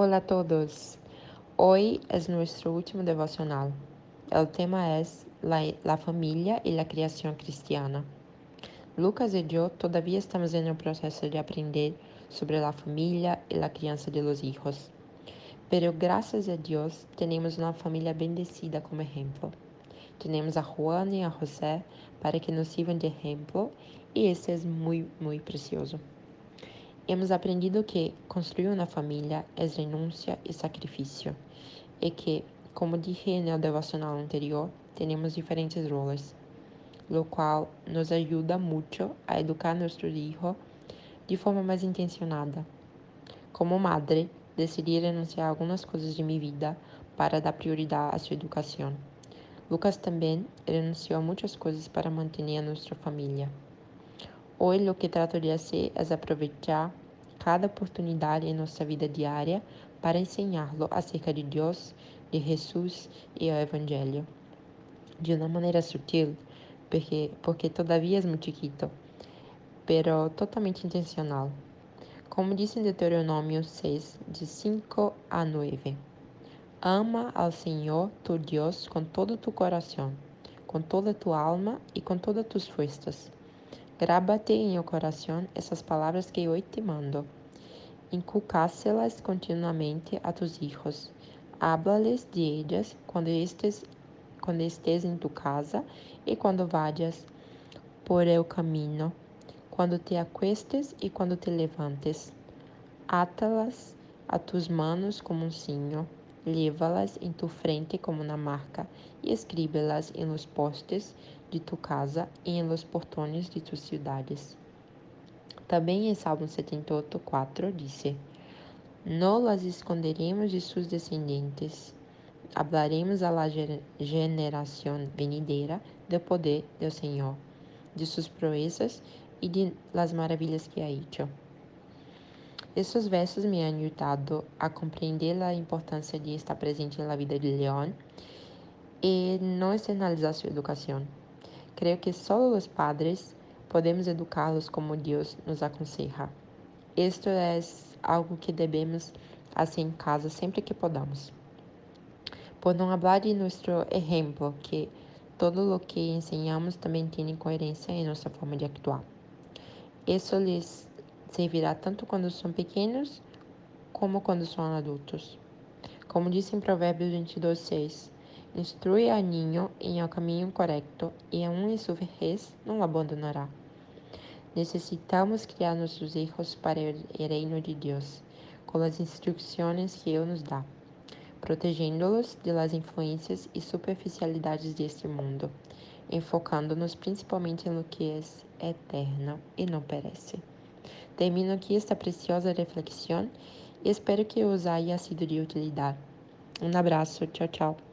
Hola a todos. Hoy es nuestro último devocional. El tema es la, la, familia y la creación cristiana. Lucas y yo todavía estamos en el proceso de aprender sobre la familia y la crianza de los hijos. Pero gracias a Dios tenemos una familia bendecida como ejemplo. Tenemos a Juan y a José para que nos sirvan de ejemplo y ese es muy, muy precioso. Hemos aprendido que construir uma família é renúncia e sacrifício, e que, como dije no devocional anterior, temos diferentes roles, lo qual nos ajuda muito a educar nossos filhos de forma mais intencionada. Como madre, decidi renunciar a algumas coisas de minha vida para dar prioridade à sua educação. Lucas também renunciou a muitas coisas para manter a nossa família. Hoje, lo que trato de fazer é aproveitar cada oportunidade em nossa vida diária para ensiná-lo acerca de Deus, de Jesus e o Evangelho. De uma maneira sutil, porque, porque todavia é muito chiquito, pero totalmente intencional. Como diz em Deuteronômio 6, de 5 a 9. Ama ao Senhor tu Deus com todo tu coração, com toda tu alma e com todas tus forças Grábate em o coração essas palavras que hoje te mando. Inculcáselas continuamente a tus hijos. Háblales de ellas quando estés, quando estés em tu casa e quando vayas por el camino, quando te acuestes e quando te levantes. Átalas a tus manos como um signo, lévalas em tu frente como uma marca e escríbelas em los postes de tu casa e em los portones de tus cidades. Também em Salmo 78, 4 diz: No las esconderemos de sus descendentes, hablaremos a la generación venidera do poder do Senhor, de suas proezas e de las maravilhas que ha hecho. Esses versos me han a compreender a importância de estar presente na vida de León e não externalizar sua educação. Creio que só os padres podemos educá-los como Deus nos aconselha. Isto é algo que devemos fazer em casa sempre que podamos. Por não falar de nosso exemplo, que todo o que ensinamos também tem coerência em nossa forma de actuar. Isso lhes servirá tanto quando são pequenos como quando são adultos. Como disse em Provérbios 22, 6, Instrui a niño em el caminho correto e aún em sua vejez não o abandonará. Necessitamos criar nossos hijos para o reino de Deus, com as instruções que Ele nos dá, protegendo-los de las influências e superficialidades deste mundo, enfocando-nos principalmente no que é eterno e não perece. Termino aqui esta preciosa reflexão e espero que os haya sido de utilidade. Um abraço, tchau, tchau.